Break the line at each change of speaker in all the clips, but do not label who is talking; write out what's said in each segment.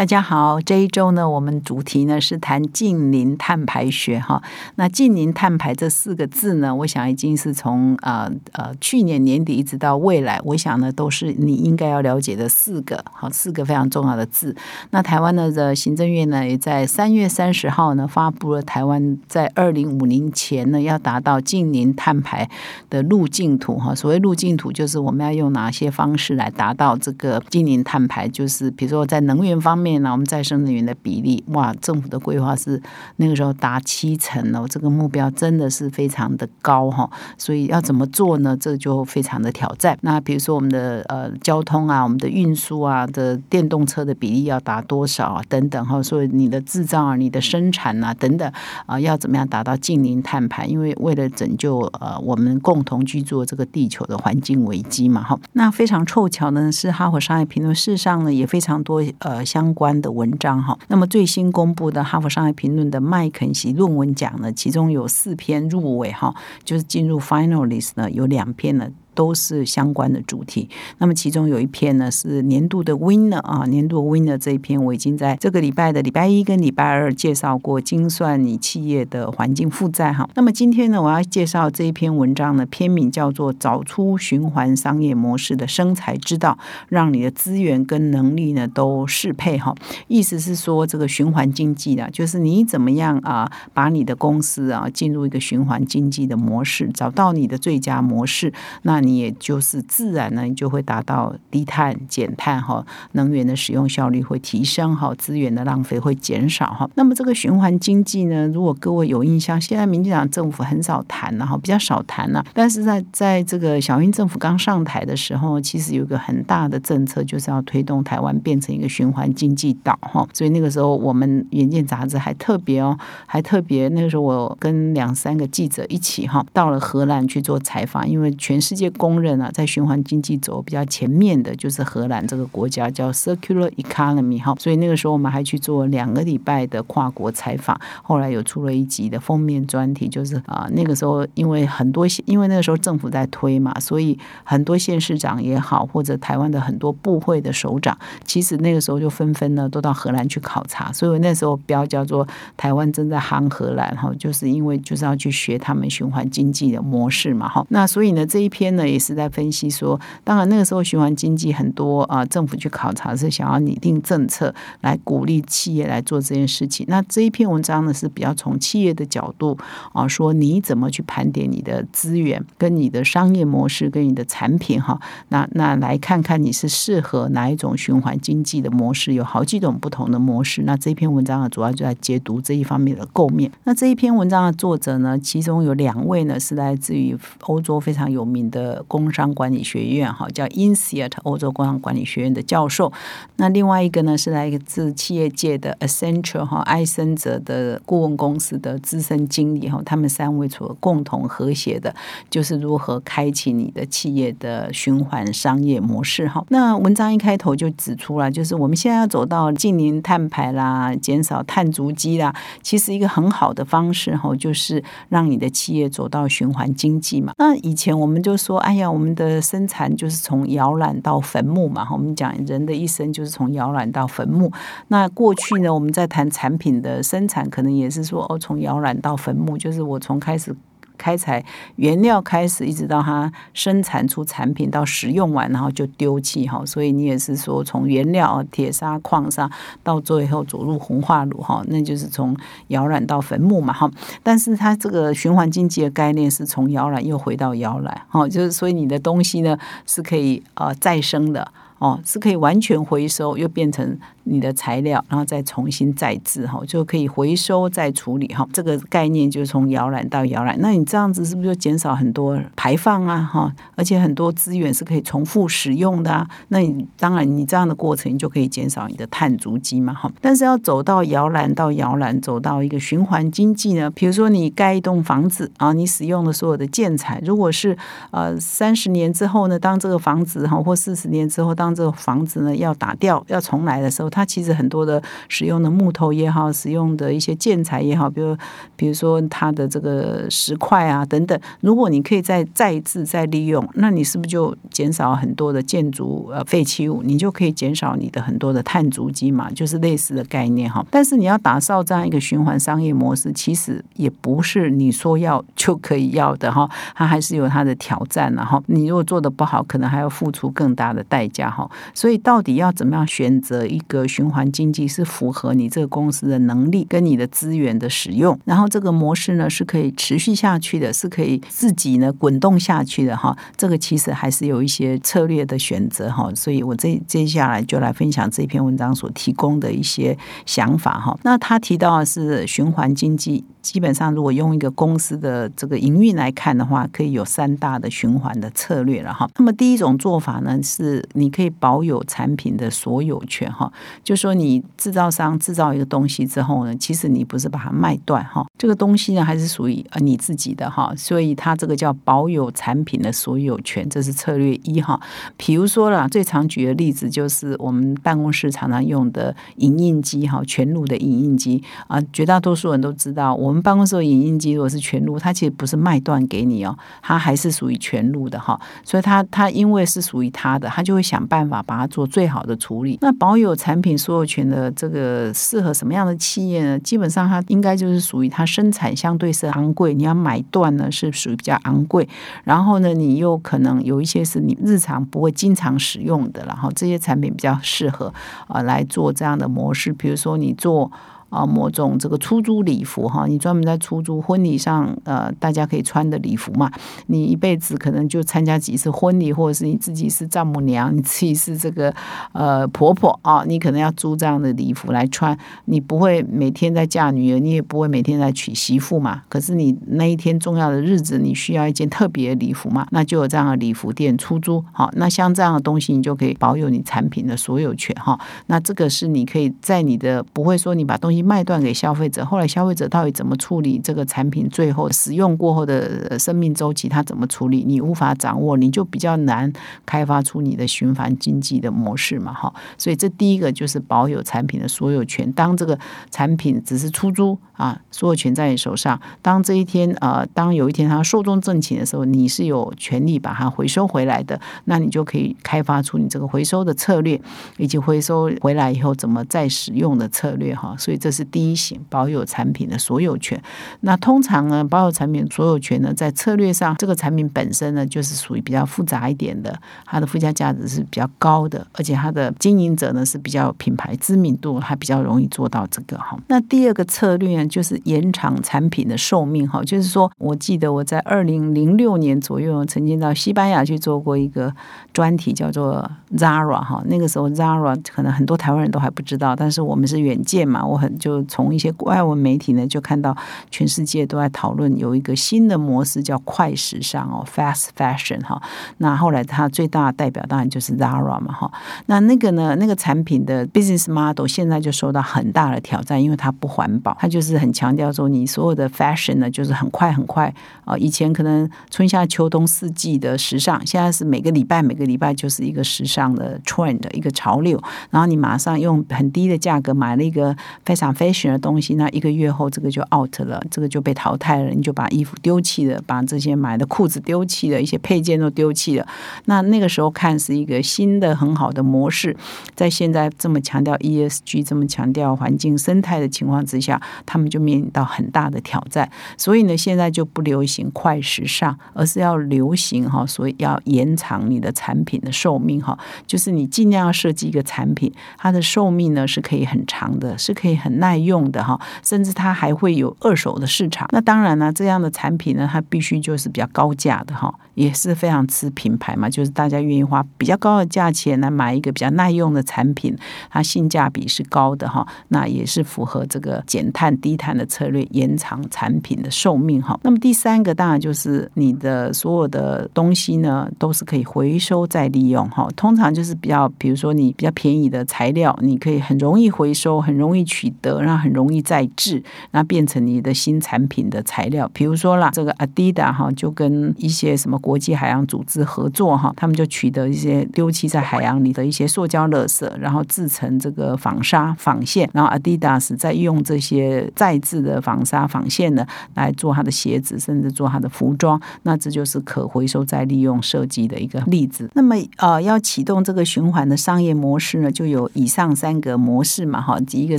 大家好，这一周呢，我们主题呢是谈近邻碳排学哈。那近邻碳排这四个字呢，我想已经是从呃呃去年年底一直到未来，我想呢都是你应该要了解的四个好四个非常重要的字。那台湾的的行政院呢，也在三月三十号呢发布了台湾在二零五零前呢要达到近邻碳排的路径图哈。所谓路径图，就是我们要用哪些方式来达到这个近邻碳排，就是比如说在能源方面。那我们再生能源的比例，哇，政府的规划是那个时候达七成哦，这个目标真的是非常的高哈。所以要怎么做呢？这就非常的挑战。那比如说我们的呃交通啊，我们的运输啊的电动车的比例要达多少啊？等等哈。所以你的制造啊，你的生产啊等等啊，要怎么样达到近零碳排？因为为了拯救呃我们共同居住这个地球的环境危机嘛哈。那非常凑巧呢，是哈佛商业评论事实上呢也非常多呃相。相关的文章哈，那么最新公布的《哈佛商业评论》的麦肯锡论文奖呢，其中有四篇入围哈，就是进入 finalist 呢，有两篇呢。都是相关的主题。那么其中有一篇呢是年度的 winner 啊，年度 winner 这一篇我已经在这个礼拜的礼拜一跟礼拜二介绍过精算你企业的环境负债哈。那么今天呢，我要介绍这一篇文章呢，篇名叫做《找出循环商业模式的生财之道》，让你的资源跟能力呢都适配哈。意思是说，这个循环经济的，就是你怎么样啊，把你的公司啊进入一个循环经济的模式，找到你的最佳模式，那。你也就是自然呢，你就会达到低碳减碳哈，能源的使用效率会提升哈，资源的浪费会减少哈。那么这个循环经济呢，如果各位有印象，现在民进党政府很少谈了哈，比较少谈了。但是在在这个小英政府刚上台的时候，其实有一个很大的政策，就是要推动台湾变成一个循环经济岛哈。所以那个时候我们《远见》杂志还特别哦，还特别那个时候我跟两三个记者一起哈，到了荷兰去做采访，因为全世界。公认啊，在循环经济走比较前面的，就是荷兰这个国家叫 Circular Economy 哈，所以那个时候我们还去做两个礼拜的跨国采访，后来有出了一集的封面专题，就是啊那个时候因为很多因为那个时候政府在推嘛，所以很多县市长也好，或者台湾的很多部会的首长，其实那个时候就纷纷呢都到荷兰去考察，所以那时候标叫做台湾正在夯荷兰哈，就是因为就是要去学他们循环经济的模式嘛哈，那所以呢这一篇呢。也是在分析说，当然那个时候循环经济很多啊，政府去考察是想要拟定政策来鼓励企业来做这件事情。那这一篇文章呢是比较从企业的角度啊，说你怎么去盘点你的资源、跟你的商业模式、跟你的产品哈。那那来看看你是适合哪一种循环经济的模式，有好几种不同的模式。那这篇文章呢，主要就在解读这一方面的构面。那这一篇文章的作者呢，其中有两位呢是来自于欧洲非常有名的。工商管理学院哈，叫 INSEAD 欧洲工商管理学院的教授。那另外一个呢，是来自企业界的 Accenture 哈，艾森哲的顾问公司的资深经理哈。他们三位所共同和谐的，就是如何开启你的企业的循环商业模式哈。那文章一开头就指出了，就是我们现在要走到近零碳排啦，减少碳足迹啦，其实一个很好的方式哈，就是让你的企业走到循环经济嘛。那以前我们就说。哎呀，我们的生产就是从摇篮到坟墓嘛。我们讲人的一生就是从摇篮到坟墓。那过去呢，我们在谈产品的生产，可能也是说哦，从摇篮到坟墓，就是我从开始。开采原料开始，一直到它生产出产品到使用完，然后就丢弃哈。所以你也是说，从原料铁砂矿砂到最后走入红化炉哈，那就是从摇篮到坟墓嘛哈。但是它这个循环经济的概念是从摇篮又回到摇篮哈，就是所以你的东西呢是可以呃再生的。哦，是可以完全回收，又变成你的材料，然后再重新再制哈，就可以回收再处理哈。这个概念就是从摇篮到摇篮，那你这样子是不是就减少很多排放啊？哈，而且很多资源是可以重复使用的啊。那你当然你这样的过程，就可以减少你的碳足迹嘛哈。但是要走到摇篮到摇篮，走到一个循环经济呢？比如说你盖一栋房子啊，你使用的所有的建材，如果是呃三十年之后呢，当这个房子哈或四十年之后，当这个房子呢要打掉要重来的时候，它其实很多的使用的木头也好，使用的一些建材也好，比如比如说它的这个石块啊等等，如果你可以再再一次再利用，那你是不是就减少很多的建筑呃废弃物？你就可以减少你的很多的碳足迹嘛，就是类似的概念哈。但是你要打造这样一个循环商业模式，其实也不是你说要就可以要的哈，它还是有它的挑战然后你如果做的不好，可能还要付出更大的代价哈。所以到底要怎么样选择一个循环经济是符合你这个公司的能力跟你的资源的使用，然后这个模式呢是可以持续下去的，是可以自己呢滚动下去的哈。这个其实还是有一些策略的选择哈。所以我这接下来就来分享这篇文章所提供的一些想法哈。那他提到的是循环经济。基本上，如果用一个公司的这个营运来看的话，可以有三大的循环的策略了哈。那么第一种做法呢，是你可以保有产品的所有权哈，就说你制造商制造一个东西之后呢，其实你不是把它卖断哈，这个东西呢还是属于呃你自己的哈，所以它这个叫保有产品的所有权，这是策略一哈。比如说啦，最常举的例子就是我们办公室常常用的影印机哈，全路的影印机啊，绝大多数人都知道我。们办公室的影印机如果是全录，它其实不是卖断给你哦，它还是属于全录的哈。所以它它因为是属于它的，它就会想办办法把它做最好的处理。那保有产品所有权的这个适合什么样的企业呢？基本上它应该就是属于它生产相对是昂贵，你要买断呢是属于比较昂贵。然后呢，你又可能有一些是你日常不会经常使用的，然后这些产品比较适合啊来做这样的模式。比如说你做。啊，某种这个出租礼服哈，你专门在出租婚礼上，呃，大家可以穿的礼服嘛。你一辈子可能就参加几次婚礼，或者是你自己是丈母娘，你自己是这个呃婆婆啊，你可能要租这样的礼服来穿。你不会每天在嫁女儿，你也不会每天在娶媳妇嘛。可是你那一天重要的日子，你需要一件特别的礼服嘛，那就有这样的礼服店出租。好，那像这样的东西，你就可以保有你产品的所有权哈。那这个是你可以在你的不会说你把东西。卖断给消费者，后来消费者到底怎么处理这个产品？最后使用过后的生命周期，他怎么处理？你无法掌握，你就比较难开发出你的循环经济的模式嘛？哈，所以这第一个就是保有产品的所有权。当这个产品只是出租啊，所有权在你手上。当这一天呃，当有一天它寿终正寝的时候，你是有权利把它回收回来的。那你就可以开发出你这个回收的策略，以及回收回来以后怎么再使用的策略。哈，所以这。是第一型保有产品的所有权。那通常呢，保有产品所有权呢，在策略上，这个产品本身呢，就是属于比较复杂一点的，它的附加价值是比较高的，而且它的经营者呢是比较品牌知名度，还比较容易做到这个哈。那第二个策略呢，就是延长产品的寿命哈，就是说我记得我在二零零六年左右曾经到西班牙去做过一个专题，叫做 Zara 哈。那个时候 Zara 可能很多台湾人都还不知道，但是我们是远见嘛，我很。就从一些外文媒体呢，就看到全世界都在讨论有一个新的模式叫快时尚哦，fast fashion 哈。那后来它最大的代表当然就是 Zara 嘛哈。那那个呢，那个产品的 business model 现在就受到很大的挑战，因为它不环保，它就是很强调说你所有的 fashion 呢，就是很快很快啊。以前可能春夏秋冬四季的时尚，现在是每个礼拜每个礼拜就是一个时尚的 trend 一个潮流，然后你马上用很低的价格买了一个非常。Fashion 的东西，那一个月后这个就 out 了，这个就被淘汰了，你就把衣服丢弃了，把这些买的裤子丢弃了，一些配件都丢弃了。那那个时候看是一个新的很好的模式，在现在这么强调 ESG、这么强调环境生态的情况之下，他们就面临到很大的挑战。所以呢，现在就不流行快时尚，而是要流行哈，所以要延长你的产品的寿命哈，就是你尽量要设计一个产品，它的寿命呢是可以很长的，是可以很。耐用的哈，甚至它还会有二手的市场。那当然呢，这样的产品呢，它必须就是比较高价的哈，也是非常吃品牌嘛，就是大家愿意花比较高的价钱来买一个比较耐用的产品，它性价比是高的哈，那也是符合这个减碳低碳的策略，延长产品的寿命哈。那么第三个当然就是你的所有的东西呢，都是可以回收再利用哈。通常就是比较，比如说你比较便宜的材料，你可以很容易回收，很容易取得，那很容易再制，那变成你的新产品的材料。比如说啦，这个 Adidas 哈，就跟一些什么国际海洋组织合作哈，他们就取得一些丢弃在海洋里的一些塑胶垃圾，然后制成这个纺纱纺线，然后 Adidas 再用这些再制的纺纱纺线呢来做它的鞋子，甚至做它的服装。那这就是可回收再利用设计的一个例子。那么呃，要启动这个循环的商业模式呢，就有以上三个模式嘛哈。第一个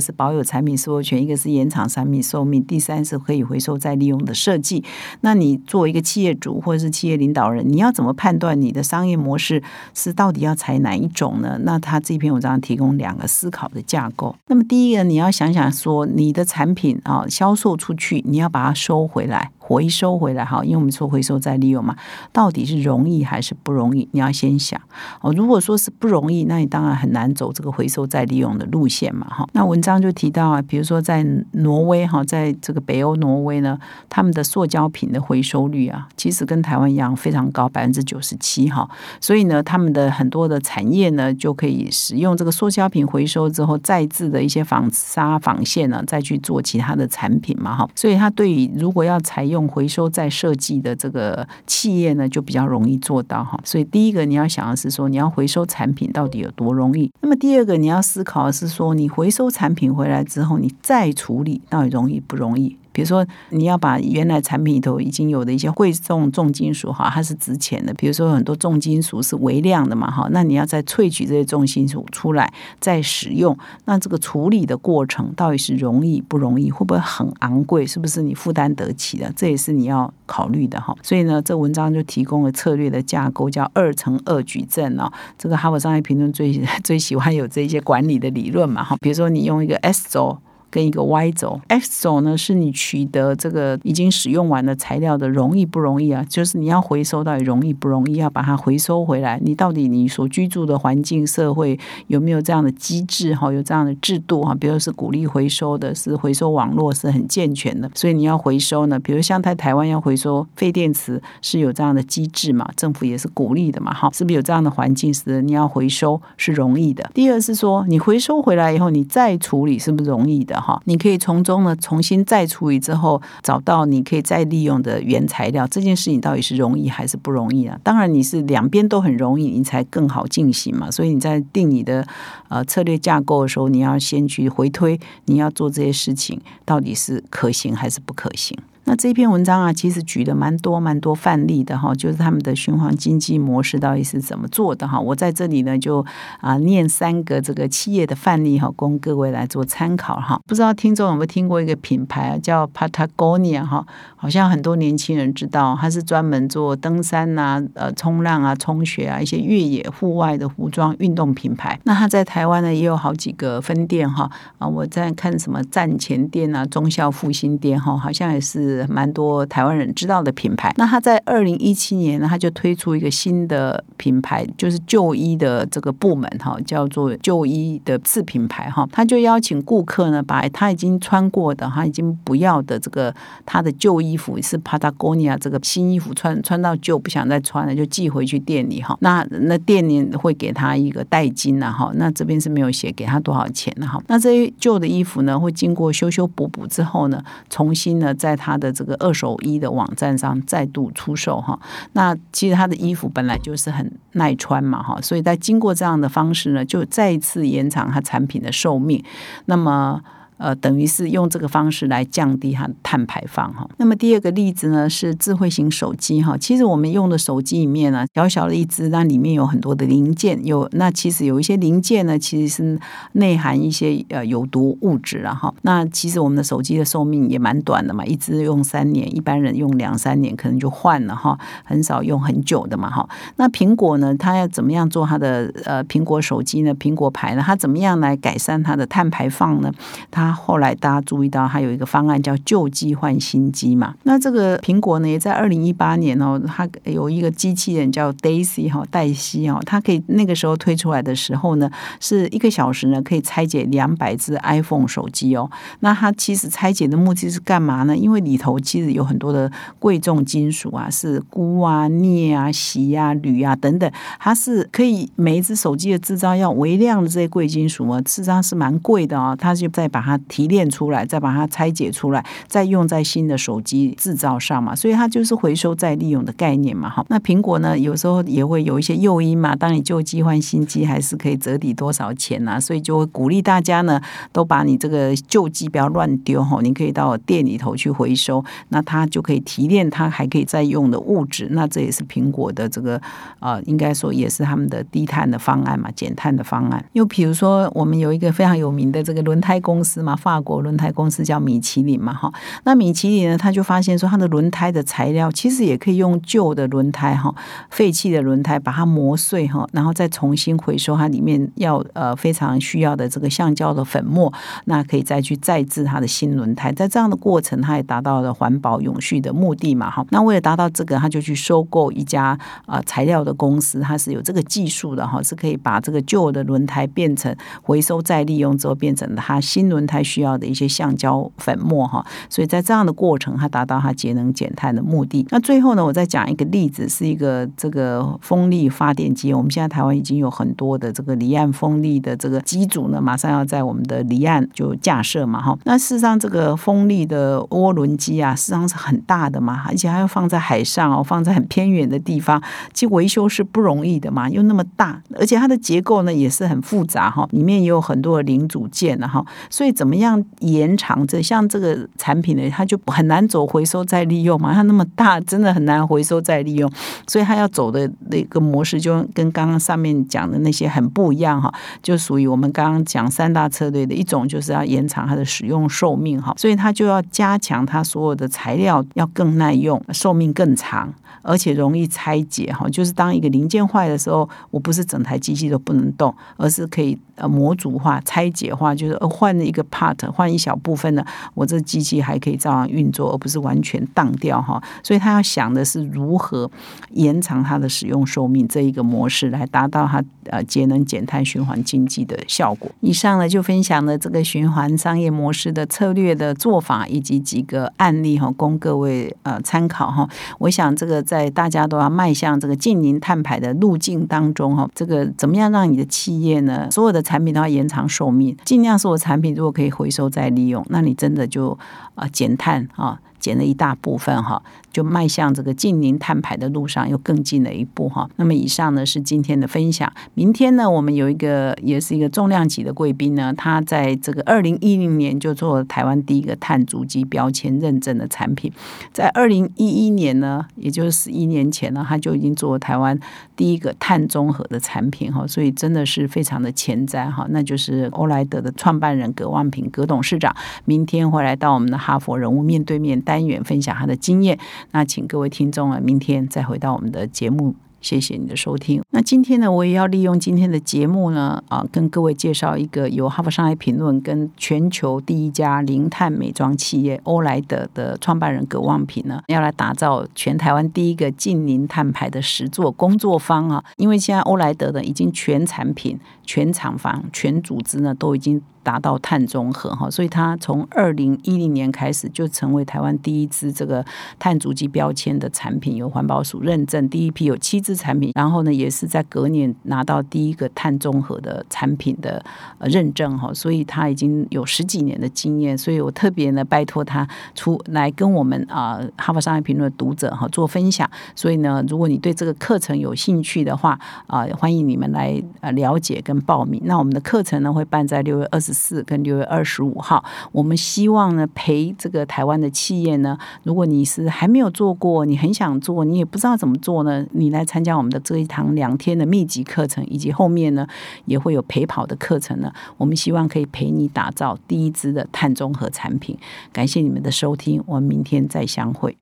是保有产品所有权，一个是延长产品寿命，第三是可以回收再利用的设计。那你作为一个企业主或者是企业领导人，你要怎么判断你的商业模式是到底要采哪一种呢？那他这篇文章提供两个思考的架构。那么第一个，你要想想说，你的产品啊销售出去，你要把它收回来。回收回来哈，因为我们说回收再利用嘛，到底是容易还是不容易？你要先想哦。如果说是不容易，那你当然很难走这个回收再利用的路线嘛哈。那文章就提到啊，比如说在挪威哈，在这个北欧挪威呢，他们的塑胶品的回收率啊，其实跟台湾一样非常高，百分之九十七哈。所以呢，他们的很多的产业呢，就可以使用这个塑胶品回收之后再制的一些纺纱纺线呢，再去做其他的产品嘛哈。所以它对于如果要采用回收再设计的这个企业呢，就比较容易做到哈。所以第一个你要想的是说，你要回收产品到底有多容易。那么第二个你要思考的是说，你回收产品回来之后，你再处理到底容易不容易？比如说，你要把原来产品里头已经有的一些贵重重金属哈，它是值钱的。比如说很多重金属是微量的嘛哈，那你要再萃取这些重金属出来再使用，那这个处理的过程到底是容易不容易？会不会很昂贵？是不是你负担得起的？这也是你要考虑的哈。所以呢，这文章就提供了策略的架构，叫二乘二矩阵哦。这个哈佛商业评论最最喜欢有这些管理的理论嘛哈。比如说你用一个 S 轴。跟一个 Y 轴，X 轴呢是你取得这个已经使用完的材料的容易不容易啊？就是你要回收到底容易不容易？要把它回收回来，你到底你所居住的环境社会有没有这样的机制哈？有这样的制度哈？比如是鼓励回收的，是回收网络是很健全的，所以你要回收呢？比如像在台湾要回收废电池是有这样的机制嘛？政府也是鼓励的嘛？哈，是不是有这样的环境使你要回收是容易的？第二是说你回收回来以后你再处理是不是容易的？哈，你可以从中呢重新再处理之后，找到你可以再利用的原材料。这件事情到底是容易还是不容易啊？当然你是两边都很容易，你才更好进行嘛。所以你在定你的呃策略架构的时候，你要先去回推，你要做这些事情到底是可行还是不可行。那这篇文章啊，其实举的蛮多蛮多范例的哈，就是他们的循环经济模式到底是怎么做的哈。我在这里呢，就啊念三个这个企业的范例哈，供各位来做参考哈。不知道听众有没有听过一个品牌啊，叫 Patagonia 哈，好像很多年轻人知道，它是专门做登山呐、呃冲浪啊、冲雪啊一些越野户外的服装运动品牌。那它在台湾呢也有好几个分店哈啊，我在看什么站前店啊、忠孝复兴店哈，好像也是。蛮多台湾人知道的品牌。那他在二零一七年呢，他就推出一个新的品牌，就是旧衣的这个部门哈，叫做旧衣的次品牌哈。他就邀请顾客呢，把他已经穿过的、他已经不要的这个他的旧衣服，是 Patagonia 这个新衣服穿穿到旧不想再穿了，就寄回去店里哈。那那店里会给他一个代金呐哈。那这边是没有写给他多少钱的哈。那这些旧的衣服呢，会经过修修补补之后呢，重新呢在他的这个二手衣的网站上再度出售哈，那其实他的衣服本来就是很耐穿嘛哈，所以在经过这样的方式呢，就再一次延长他产品的寿命，那么。呃，等于是用这个方式来降低它碳排放哈。那么第二个例子呢，是智慧型手机哈。其实我们用的手机里面呢，小小的一只，那里面有很多的零件，有那其实有一些零件呢，其实是内含一些呃有毒物质了哈。那其实我们的手机的寿命也蛮短的嘛，一只用三年，一般人用两三年可能就换了哈，很少用很久的嘛哈。那苹果呢，它要怎么样做它的呃苹果手机呢？苹果牌呢，它怎么样来改善它的碳排放呢？它后来大家注意到，它有一个方案叫旧机换新机嘛。那这个苹果呢，也在二零一八年哦，它有一个机器人叫 Daisy 哈，黛西哦，它可以那个时候推出来的时候呢，是一个小时呢可以拆解两百只 iPhone 手机哦。那它其实拆解的目的是干嘛呢？因为里头其实有很多的贵重金属啊，是钴啊、镍啊、锡啊、铝啊等等，它是可以每一只手机的制造要微量的这些贵金属嘛，事实上是蛮贵的啊。它就再把它提炼出来，再把它拆解出来，再用在新的手机制造上嘛。所以它就是回收再利用的概念嘛。哈，那苹果呢，有时候也会有一些诱因嘛。当你旧机换新机，还是可以折抵多少钱啊？所以就会鼓励大家呢，都把你这个旧机不要乱丢哈。你可以到店里头去回收，那它就可以提炼，它还可以再用的物质。那这也是苹果的这个呃，应该说也是他们的低碳的方案嘛，减碳的方案。又比如说，我们有一个非常有名的这个轮胎公司嘛，法国轮胎公司叫米其林嘛，哈。那米其林呢，他就发现说，它的轮胎的材料其实也可以用旧的轮胎哈，废弃的轮胎把它磨碎哈，然后再重新回收它里面要呃非常需要的这个橡胶的粉末，那可以再去再制它的新轮胎。在这样的过程，它也达到了环保永续的目的嘛，哈。那为了达到这个，他就去收购一家啊材料的公司，它是有这个技术的哈，是可以把这个旧的轮胎变成回收再利用之后变成它新轮胎需要的一些橡胶粉末哈。所以在这样的过程，它达到它节能减碳的目的。那最后呢，我再讲一个例子，是一个这个风力发电机。我们现在台湾已经有很多的这个离岸风力的这个机组呢，马上要在我们的离岸就架设嘛哈。那事实上，这个风力的涡轮机啊，事实上是很大的嘛，而且还要放在海上哦，放在很偏远的地方，其实维修是不容易的嘛，又那么大，而且它的结构呢也是很复杂哈，里面也有很多的零组件的哈，所以怎么样延长这像这个产品呢，它就很难走回收再利用嘛，它那么大，真的很难回收再利用，所以它要走的那个模式就跟刚刚上面讲的那些很不一样哈，就属于我们刚刚讲三大策略的一种，就是要延长它的使用寿命哈，所以它就要加强它所有的材料要更耐用，寿命更长。而且容易拆解哈，就是当一个零件坏的时候，我不是整台机器都不能动，而是可以呃模组化、拆解化，就是换了一个 part，换一小部分呢，我这机器还可以照样运作，而不是完全当掉哈。所以他要想的是如何延长它的使用寿命这一个模式，来达到它呃节能减碳、循环经济的效果。以上呢就分享了这个循环商业模式的策略的做法以及几个案例哈，供各位呃参考哈。我想这个。在大家都要迈向这个近零碳排的路径当中，哈，这个怎么样让你的企业呢？所有的产品都要延长寿命，尽量是我产品如果可以回收再利用，那你真的就啊减碳啊。减了一大部分哈，就迈向这个近零碳排的路上又更近了一步哈。那么以上呢是今天的分享，明天呢我们有一个也是一个重量级的贵宾呢，他在这个二零一零年就做台湾第一个碳足迹标签认证的产品，在二零一一年呢，也就是十一年前呢，他就已经做台湾第一个碳中和的产品哈，所以真的是非常的前瞻哈。那就是欧莱德的创办人葛望平葛董事长，明天会来到我们的哈佛人物面对面。单元分享他的经验，那请各位听众啊，明天再回到我们的节目。谢谢你的收听。那今天呢，我也要利用今天的节目呢，啊，跟各位介绍一个由哈佛商业评论跟全球第一家零碳美妆企业欧莱德的创办人葛望平呢，要来打造全台湾第一个近零碳排的实作工作坊啊。因为现在欧莱德呢，已经全产品、全厂房、全组织呢，都已经。达到碳中和哈，所以它从二零一零年开始就成为台湾第一支这个碳足迹标签的产品，有环保署认证，第一批有七支产品，然后呢也是在隔年拿到第一个碳中和的产品的认证哈，所以他已经有十几年的经验，所以我特别呢拜托他出来跟我们啊哈佛商业评论的读者哈做分享，所以呢如果你对这个课程有兴趣的话啊，欢迎你们来呃了解跟报名。那我们的课程呢会办在六月二十。四跟六月二十五号，我们希望呢陪这个台湾的企业呢，如果你是还没有做过，你很想做，你也不知道怎么做呢，你来参加我们的这一堂两天的密集课程，以及后面呢也会有陪跑的课程呢。我们希望可以陪你打造第一支的碳中和产品。感谢你们的收听，我们明天再相会。